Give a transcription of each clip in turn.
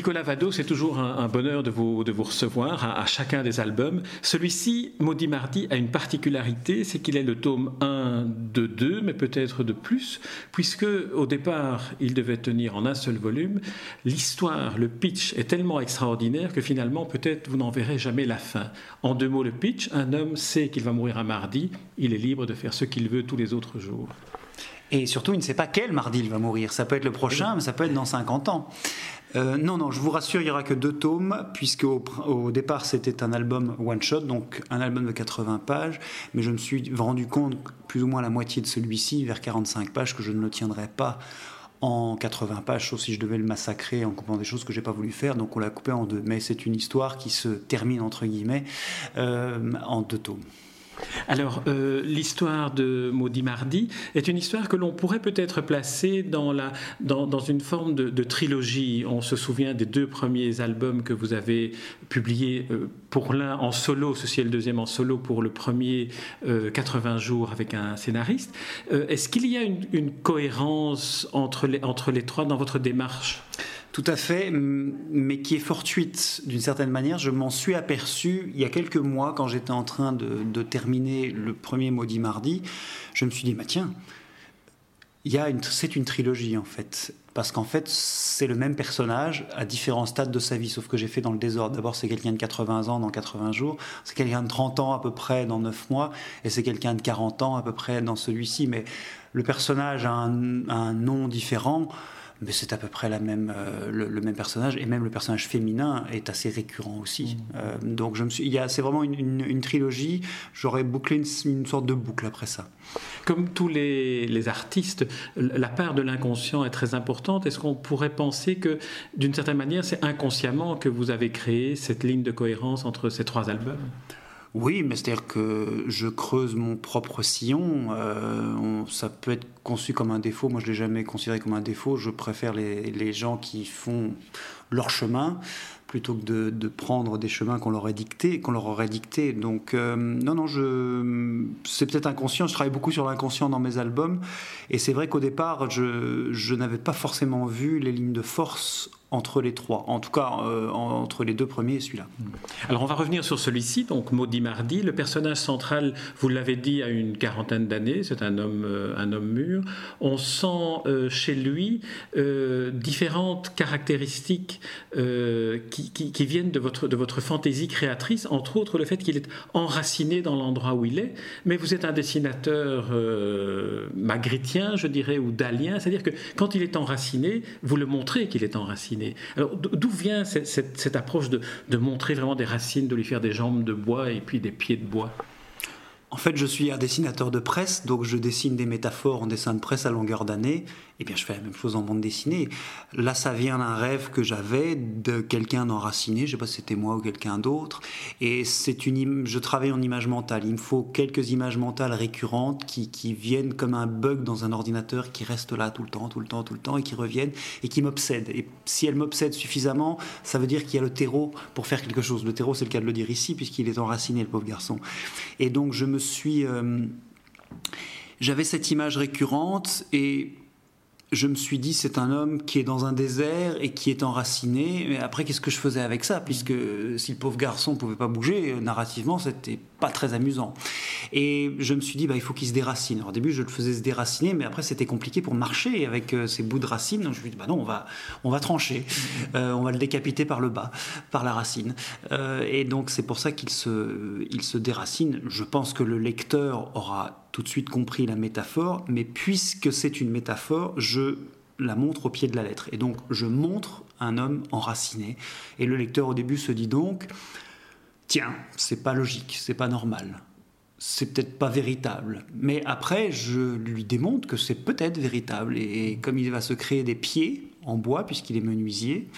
Nicolas Vado, c'est toujours un, bonheur de vous, de vous recevoir à, chacun des albums. Celui-ci, Maudit Mardi, a une particularité, c'est qu'il est le tome 1 de 2, mais peut-être de plus, puisque au départ, il devait tenir en un seul volume. L'histoire, le pitch est tellement extraordinaire que finalement, peut-être vous n'en verrez jamais la fin. En deux mots, le pitch, un homme sait qu'il va mourir un mardi, il est libre de faire ce qu'il veut tous les autres jours. Et surtout, il ne sait pas quel mardi il va mourir. Ça peut être le prochain, mais ça peut être dans 50 ans. Euh, non, non, je vous rassure, il n'y aura que deux tomes, puisque au, départ c'était un album one-shot, donc un album de 80 pages, mais je me suis rendu compte, plus ou moins la moitié de celui-ci, vers 45 pages, que je ne le tiendrais pas en 80 pages, sauf si je devais le massacrer en coupant des choses que j'ai pas voulu faire, donc on l'a coupé en deux. Mais c'est une histoire qui se termine, entre guillemets, euh, en deux tomes. Alors, euh, l'histoire de Maudit Mardi est une histoire que l'on pourrait peut-être placer dans, une forme de, trilogie. On se souvient des deux premiers albums que vous avez publiés, euh, pour l'un en solo, ceci est le deuxième en solo, pour le premier 80 euh, jours avec un scénariste. Est-ce qu'il y a une, cohérence entre les trois dans votre démarche? Tout à fait, mais qui est fortuite d'une certaine manière. Je m'en suis aperçu il y a quelques mois quand j'étais en train de, terminer le premier Maudit Mardi. Je me suis dit, bah tiens, c'est une trilogie en fait. Parce qu'en fait, c'est le même personnage à différents stades de sa vie, sauf que j'ai fait dans le désordre. D'abord, c'est quelqu'un de 80 ans dans 80 jours, c'est quelqu'un de 30 ans à peu près dans 9 mois, et c'est quelqu'un de 40 ans à peu près dans celui-ci. Mais le personnage a un nom différent mais c'est à peu près la même, euh, le, même personnage, et même le personnage féminin est assez récurrent aussi. Mmh. Euh, donc je me suis, c'est vraiment une, trilogie. J'aurais bouclé une, sorte de boucle après ça. Comme tous les, les artistes, la part de l'inconscient est très importante. Est-ce qu'on pourrait penser que, d'une certaine manière, c'est inconsciemment que vous avez créé cette ligne de cohérence entre ces trois albums? Oui, mais c'est-à-dire que je creuse mon propre sillon. Euh, ça peut être conçu comme un défaut. Moi, je ne l'ai jamais considéré comme un défaut. Je préfère les, les gens qui font leur chemin plutôt que de, de, prendre des chemins qu'on leur, leur aurait dicté. Donc, euh, non, non, je, c'est peut-être inconscient. Je travaille beaucoup sur l'inconscient dans mes albums. Et c'est vrai qu'au départ, je, je n'avais pas forcément vu les lignes de force entre les trois, en tout cas euh, entre les deux premiers et celui-là. Alors on va revenir sur celui-ci, donc Maudit Mardi. Le personnage central, vous l'avez dit, a une quarantaine d'années, c'est un homme, euh, un homme mûr. On sent euh, chez lui différentes caractéristiques qui, qui, viennent de votre, de votre fantaisie créatrice, entre autres le fait qu'il est enraciné dans l'endroit où il est, mais vous êtes un dessinateur magritien, je dirais, ou dalien, c'est-à-dire que quand il est enraciné, vous le montrez qu'il est enraciné. Alors d'où vient cette, approche de, de, montrer vraiment des racines, de lui faire des jambes de bois et puis des pieds de bois? En fait, je suis un dessinateur de presse, donc je dessine des métaphores en dessin de presse à longueur d'année. Et bien, je fais la même chose en bande dessinée. Là, ça vient d'un rêve que j'avais de quelqu'un d'enraciné. Je sais pas si c'était moi ou quelqu'un d'autre. Et c'est une, je travaille en image mentale. Il me faut quelques images mentales récurrentes qui, qui viennent comme un bug dans un ordinateur qui reste là tout le temps, tout le temps, tout le temps et qui reviennent et qui m'obsèdent. Et si elles m'obsèdent suffisamment, ça veut dire qu'il y a le terreau pour faire quelque chose. Le terreau, c'est le cas de le dire ici, puisqu'il est enraciné, le pauvre garçon. Et donc, je me suis. Euh, j'avais cette image récurrente et je me suis dit, c'est un homme qui est dans un désert et qui est enraciné. Mais après, qu'est-ce que je faisais avec ça? Puisque si le pauvre garçon ne pouvait pas bouger, euh, narrativement, c'était pas très amusant. Et je me suis dit, bah, il faut qu'il se déracine. Alors, au début, je le faisais se déraciner, mais après, c'était compliqué pour marcher avec euh, ces bouts de racines. Donc, je me suis dit, bah non, on va, on va trancher. Euh, on va le décapiter par le bas, par la racine. et donc, c'est pour ça qu'il se, il se déracine. Je pense que le lecteur aura tout de suite compris la métaphore, mais puisque c'est une métaphore, je la montre au pied de la lettre. Et donc, je montre un homme enraciné. Et le lecteur, au début, se dit donc Tiens, c'est pas logique, c'est pas normal. C'est peut-être pas véritable. Mais après, je lui démontre que c'est peut-être véritable. Et, comme il va se créer des pieds en bois, puisqu'il est menuisier,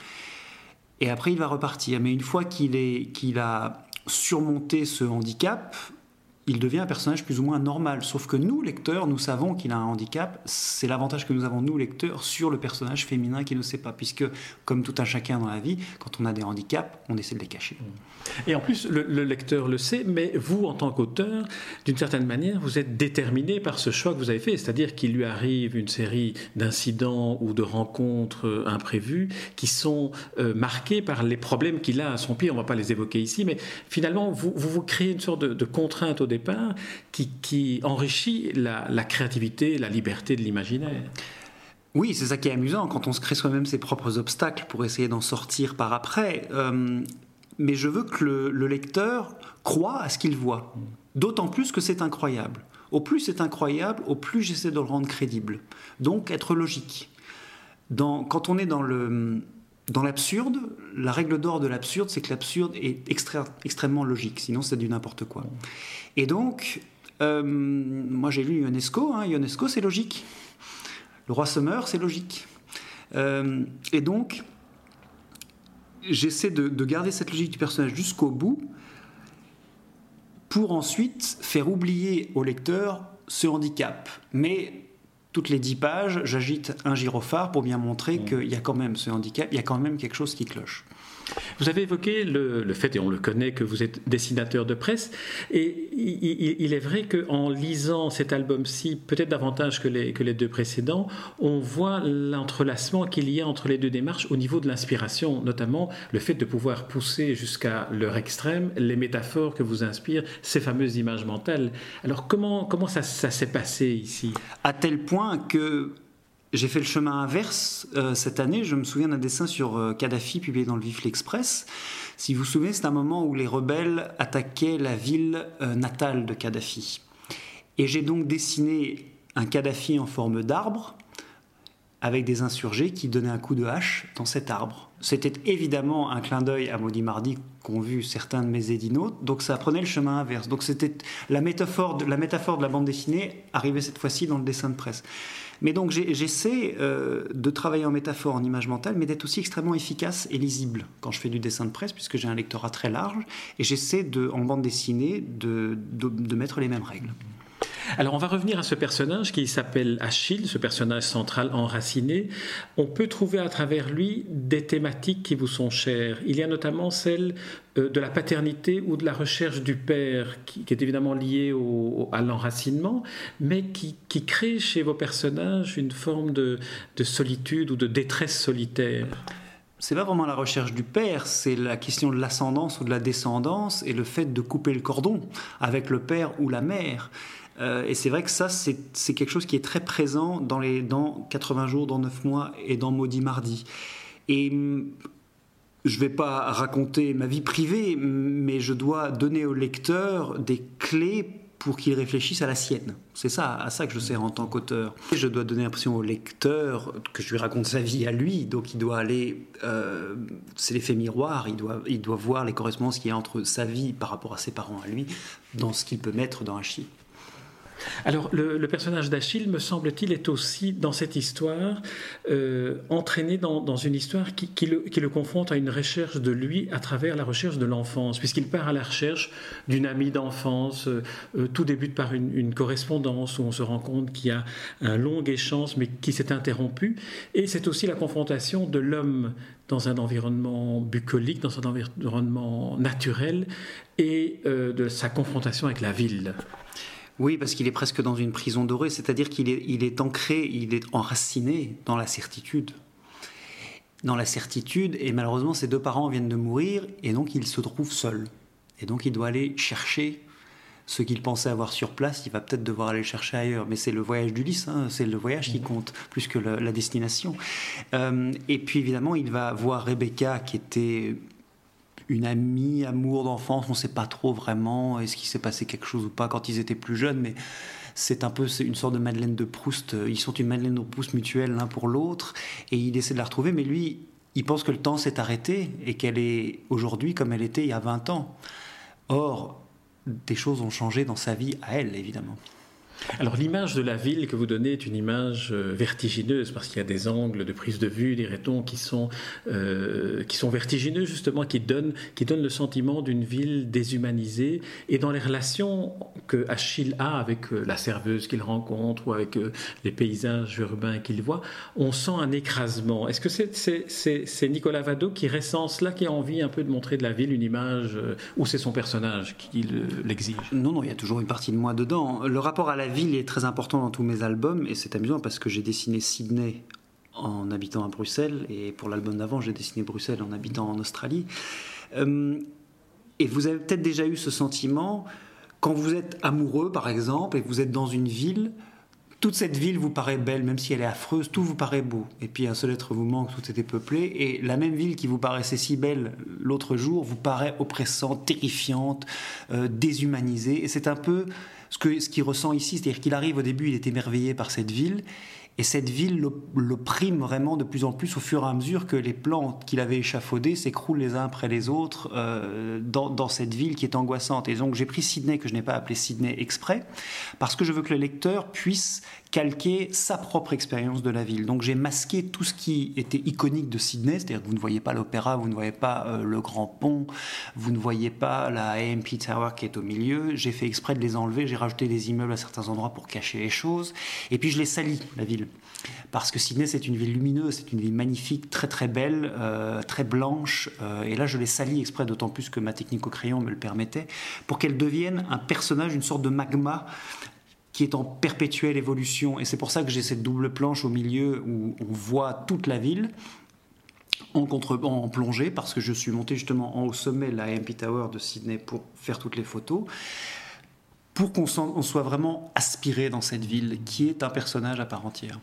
et après, il va repartir. Mais une fois qu'il a surmonté ce handicap, il devient un personnage plus ou moins normal. Sauf que nous, lecteurs, nous savons qu'il a un handicap. C'est l'avantage que nous avons, nous, lecteurs, sur le personnage féminin qui ne sait pas. Puisque, comme tout un chacun dans la vie, quand on a des handicaps, on essaie de les cacher. Et en plus, le, lecteur le sait, mais vous, en tant qu'auteur, d'une certaine manière, vous êtes déterminé par ce choix que vous avez fait. C'est-à-dire qu'il lui arrive une série d'incidents ou de rencontres euh, imprévues qui sont euh, marqués par les problèmes qu'il a à son pied. On ne va pas les évoquer ici, mais finalement, vous vous, créez une sorte de, de contrainte au qui, enrichit la, créativité, la liberté de l'imaginaire. Oui, c'est ça qui est amusant quand on se crée soi-même ses propres obstacles pour essayer d'en sortir par après. Euh, mais je veux que le, lecteur croit à ce qu'il voit. D'autant plus que c'est incroyable. Au plus c'est incroyable, au plus j'essaie de le rendre crédible. Donc être logique. Quand on est dans le, dans l'absurde, la règle d'or de l'absurde, c'est que l'absurde est extrêmement logique, sinon c'est du n'importe quoi. Et donc, euh, moi j'ai lu Ionesco, hein, Ionesco c'est logique. Le roi se c'est logique. Euh, et donc, j'essaie de, de, garder cette logique du personnage jusqu'au bout pour ensuite faire oublier au lecteur ce handicap. Mais toutes les dix pages, j'agite un gyrophare pour bien montrer mmh. qu'il y a quand même ce handicap, il y a quand même quelque chose qui cloche. Vous avez évoqué le, fait, et on le connaît, que vous êtes dessinateur de presse, et il, est vrai qu'en lisant cet album-ci, peut-être davantage que les, deux précédents, on voit l'entrelacement qu'il y a entre les deux démarches au niveau de l'inspiration, notamment le fait de pouvoir pousser jusqu'à leur extrême les métaphores que vous inspirent ces fameuses images mentales. Alors comment, comment ça s'est passé ici? À tel point que j'ai fait le chemin inverse euh, cette année. Je me souviens d'un dessin sur euh, Kadhafi publié dans le Vif l'Express. Si vous vous souvenez, c'est un moment où les rebelles attaquaient la ville euh, natale de Kadhafi. Et j'ai donc dessiné un Kadhafi en forme d'arbre avec des insurgés qui donnaient un coup de hache dans cet arbre. C'était évidemment un clin d'œil à Maudit Mardi qu'ont vu certains de mes édinotes, donc ça prenait le chemin inverse. Donc c'était la métaphore, de, la bande dessinée arrivait cette fois-ci dans le dessin de presse. Mais donc j'essaie euh, de travailler en métaphore, en image mentale, mais d'être aussi extrêmement efficace et lisible quand je fais du dessin de presse, puisque j'ai un lectorat très large, et j'essaie en bande dessinée de, de mettre les mêmes règles. Alors on va revenir à ce personnage qui s'appelle Achille, ce personnage central enraciné. On peut trouver à travers lui des thématiques qui vous sont chères. Il y a notamment celle euh, de la paternité ou de la recherche du père, qui, est évidemment liée à l'enracinement, mais qui, crée chez vos personnages une forme de, de solitude ou de détresse solitaire c'est pas vraiment la recherche du père, c'est la question de l'ascendance ou de la descendance et le fait de couper le cordon avec le père ou la mère. Euh, et c'est vrai que ça, c'est quelque chose qui est très présent dans, les, dans 80 jours, dans 9 mois et dans Maudit Mardi. Et mm, je ne vais pas raconter ma vie privée, mais je dois donner au lecteur des clés pour qu'il réfléchisse à la sienne. C'est ça, à ça que je sers en tant qu'auteur. Je dois donner l'impression au lecteur que je lui raconte sa vie à lui, donc il doit aller, euh, c'est l'effet miroir, il doit, il doit voir les correspondances qu'il y a entre sa vie par rapport à ses parents à lui, dans ce qu'il peut mettre dans un chiffre. Alors, le, personnage d'Achille, me semble-t-il, est aussi dans cette histoire euh, entraîné dans, une histoire qui, le, confronte à une recherche de lui à travers la recherche de l'enfance, puisqu'il part à la recherche d'une amie d'enfance. Euh, euh, tout débute par une, correspondance où on se rend compte qu'il y a un long échange, mais qui s'est interrompu. Et c'est aussi la confrontation de l'homme dans un environnement bucolique, dans un environnement naturel, et de sa confrontation avec la ville. Oui, parce qu'il est presque dans une prison dorée, c'est-à-dire qu'il est, il est ancré, il est enraciné dans la certitude. Dans la certitude, et malheureusement, ses deux parents viennent de mourir, et donc il se trouve seul. Et donc il doit aller chercher ce qu'il pensait avoir sur place, il va peut-être devoir aller chercher ailleurs. Mais c'est le voyage d'Ulysse, hein, c'est le voyage qui mmh. compte, plus que la, destination. Euh, et puis évidemment, il va voir Rebecca, qui était une amie, amour d'enfance, on ne sait pas trop vraiment est-ce qu'il s'est passé quelque chose ou pas quand ils étaient plus jeunes, mais c'est un peu une sorte de Madeleine de Proust. Ils sont une Madeleine de Proust mutuelle l'un pour l'autre, et il essaie de la retrouver, mais lui, il pense que le temps s'est arrêté et qu'elle est aujourd'hui comme elle était il y a 20 ans. Or, des choses ont changé dans sa vie à elle, évidemment. Alors l'image de la ville que vous donnez est une image euh, vertigineuse parce qu'il y a des angles de prise de vue, dirait-on, qui sont, euh, qui sont vertigineux justement, qui donnent, qui le sentiment d'une ville déshumanisée. Et dans les relations que Achille a avec euh, la serveuse qu'il rencontre ou avec les paysages urbains qu'il voit, on sent un écrasement. Est-ce que c'est Nicolas Vado qui recense là, qui a envie un peu de montrer de la ville une image, ou c'est son personnage qui l'exige? Non, non, il y a toujours une partie de moi dedans. Le rapport à la ville est très important dans tous mes albums et c'est amusant parce que j'ai dessiné Sydney en habitant à Bruxelles et pour l'album d'avant j'ai dessiné Bruxelles en habitant en Australie. Euh, et vous avez peut-être déjà eu ce sentiment quand vous êtes amoureux par exemple et que vous êtes dans une ville. Toute cette ville vous paraît belle, même si elle est affreuse, tout vous paraît beau. Et puis un seul être vous manque, tout était peuplé. Et la même ville qui vous paraissait si belle l'autre jour vous paraît oppressante, terrifiante, euh, déshumanisée. Et c'est un peu ce qu'il ressent ici, c'est-à-dire qu'il arrive au début, il est émerveillé par cette ville, et cette ville le, prime vraiment de plus en plus au fur et à mesure que les plans qu'il avait échafaudés s'écroulent les uns après les autres euh, dans, cette ville qui est angoissante. Et donc j'ai pris Sydney, que je n'ai pas appelé Sydney exprès, parce que je veux que le lecteur puisse calquer sa propre expérience de la ville. Donc j'ai masqué tout ce qui était iconique de Sydney, c'est-à-dire que vous ne voyez pas l'opéra, vous ne voyez pas euh, le grand pont, vous ne voyez pas la AMP Tower qui est au milieu. J'ai fait exprès de les enlever, j'ai rajouté des immeubles à certains endroits pour cacher les choses. Et puis je l'ai sali, la ville. Parce que Sydney, c'est une ville lumineuse, c'est une ville magnifique, très très belle, euh, très blanche. Euh, et là, je l'ai sali exprès, d'autant plus que ma technique au crayon me le permettait, pour qu'elle devienne un personnage, une sorte de magma qui est en perpétuelle évolution. Et c'est pour ça que j'ai cette double planche au milieu où on voit toute la ville en, en plongée, parce que je suis monté justement en haut sommet la MP Tower de Sydney pour faire toutes les photos, pour qu'on soit vraiment aspiré dans cette ville qui est un personnage à part entière.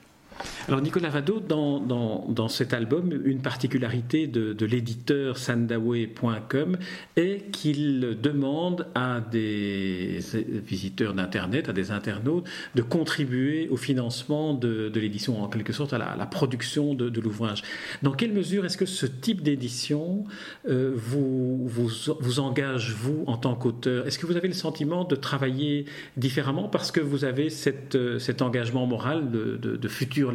Alors Nicolas Vado, dans, dans, cet album, une particularité de, de l'éditeur sandawe.com est qu'il demande à des visiteurs d'Internet, à des internautes, de contribuer au financement de, de l'édition, en quelque sorte à la, production de, de l'ouvrage. Dans quelle mesure est-ce que ce type d'édition euh, vous, vous, vous engage, vous, en tant qu'auteur? Est-ce que vous avez le sentiment de travailler différemment parce que vous avez cette, cet engagement moral de, de futur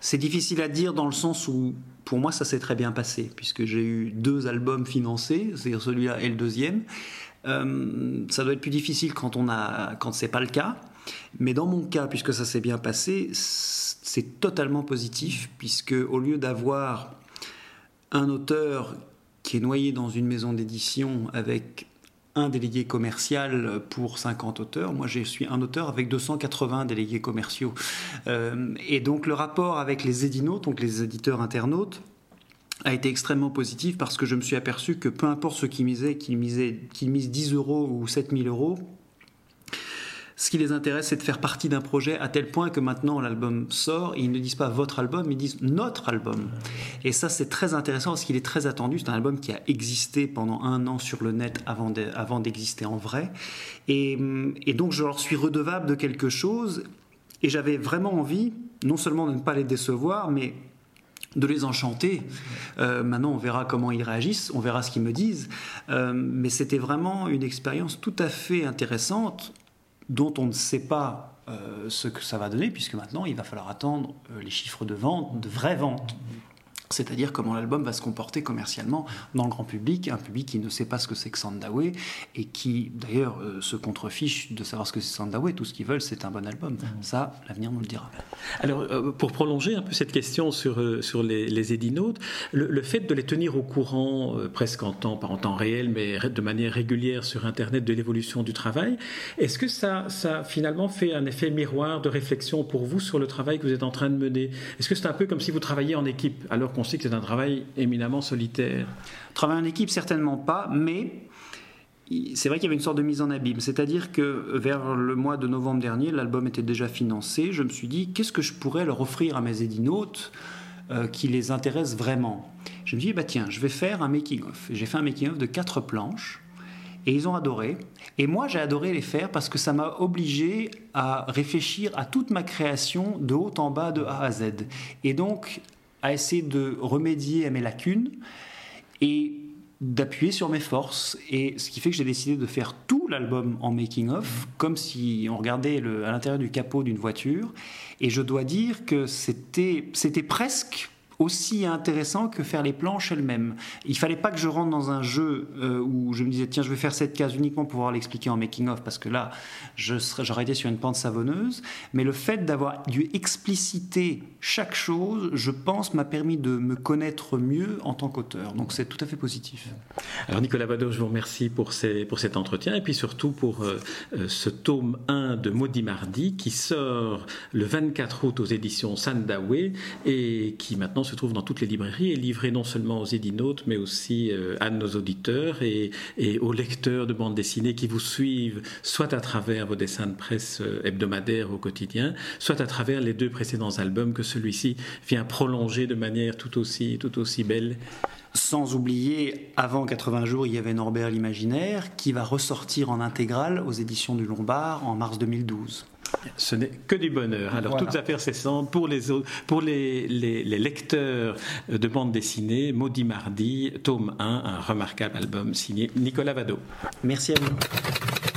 C'est difficile à dire dans le sens où, pour moi, ça s'est très bien passé, puisque j'ai eu deux albums financés, c'est-à-dire celui-là et le deuxième. Euh, ça doit être plus difficile quand on a, quand c'est pas le cas. Mais dans mon cas, puisque ça s'est bien passé, c'est totalement positif, puisque au lieu d'avoir un auteur qui est noyé dans une maison d'édition avec un délégué commercial pour 50 auteurs. Moi, je suis un auteur avec 280 délégués commerciaux. Euh, et donc, le rapport avec les édinotes, donc les éditeurs internautes, a été extrêmement positif parce que je me suis aperçu que peu importe ce qu'ils misaient, qu'ils misent 10 euros ou 7000 euros, ce qui les intéresse, c'est de faire partie d'un projet à tel point que maintenant l'album sort ils ne disent pas votre album, ils disent notre album. Et ça, c'est très intéressant parce qu'il est très attendu. C'est un album qui a existé pendant un an sur le net avant d'exister en vrai. Et, donc, je leur suis redevable de quelque chose. Et j'avais vraiment envie, non seulement de ne pas les décevoir, mais de les enchanter. Euh, maintenant, on verra comment ils réagissent, on verra ce qu'ils me disent. Euh, mais c'était vraiment une expérience tout à fait intéressante dont on ne sait pas euh, ce que ça va donner, puisque maintenant il va falloir attendre euh, les chiffres de vente, de vraies ventes c'est-à-dire comment l'album va se comporter commercialement dans le grand public, un public qui ne sait pas ce que c'est que Sandawe et qui d'ailleurs euh, se contrefiche de savoir ce que c'est Sandawe. Tout ce qu'ils veulent, c'est un bon album. Mmh. Ça, l'avenir nous le dira. Alors, euh, pour prolonger un peu cette question sur, euh, sur les, les le, fait de les tenir au courant presque en temps, pas en temps réel, mais de manière régulière sur Internet de l'évolution du travail, est-ce que ça, ça finalement fait un effet miroir de réflexion pour vous sur le travail que vous êtes en train de mener? Est-ce que c'est un peu comme si vous travailliez en équipe alors on sait que c'est un travail éminemment solitaire. Travail en équipe, certainement pas, mais c'est vrai qu'il y avait une sorte de mise en abîme. C'est-à-dire que vers le mois de novembre dernier, l'album était déjà financé. Je me suis dit, qu'est-ce que je pourrais leur offrir à mes édinotes euh, qui les intéresse vraiment? Je me suis dit, bah tiens, je vais faire un making-of. J'ai fait un making-of de quatre planches. Et ils ont adoré. Et moi, j'ai adoré les faire parce que ça m'a obligé à réfléchir à toute ma création de haut en bas, de A à Z. Et donc, à essayer de remédier à mes lacunes. Et d'appuyer sur mes forces. Et ce qui fait que j'ai décidé de faire tout l'album en making-of, comme si on regardait à l'intérieur du capot d'une voiture. Et je dois dire que c'était presque aussi intéressant que faire les planches elles-mêmes. Il fallait pas que je rentre dans un jeu euh, où je me disais tiens je vais faire cette case uniquement pour pouvoir l'expliquer en making of parce que là j'aurais été sur une pente savonneuse. Mais le fait d'avoir dû expliciter chaque chose, je pense, m'a permis de me connaître mieux en tant qu'auteur. Donc c'est tout à fait positif. Alors Nicolas Badeau, je vous remercie pour, ces, pour cet entretien et puis surtout pour euh, euh, ce tome 1 de Maudit Mardi qui sort le 24 août aux éditions Sandawe et qui maintenant se trouve dans toutes les librairies et livré non seulement aux édinotes, mais aussi euh, à nos auditeurs et, aux lecteurs de bande dessinée qui vous suivent, soit à travers vos dessins de presse euh, hebdomadaires au quotidien, soit à travers les deux précédents albums que celui-ci vient prolonger de manière tout aussi, tout aussi belle. Sans oublier, avant 80 jours, il y avait Norbert l'Imaginaire qui va ressortir en intégrale aux éditions du Lombard en mars 2012. Ce n'est que du bonheur. Alors, toutes affaires cessantes pour, les, pour les, les, lecteurs de bande dessinée, Maudit Mardi, tome 1, un remarquable album signé Nicolas Vado. Merci à vous.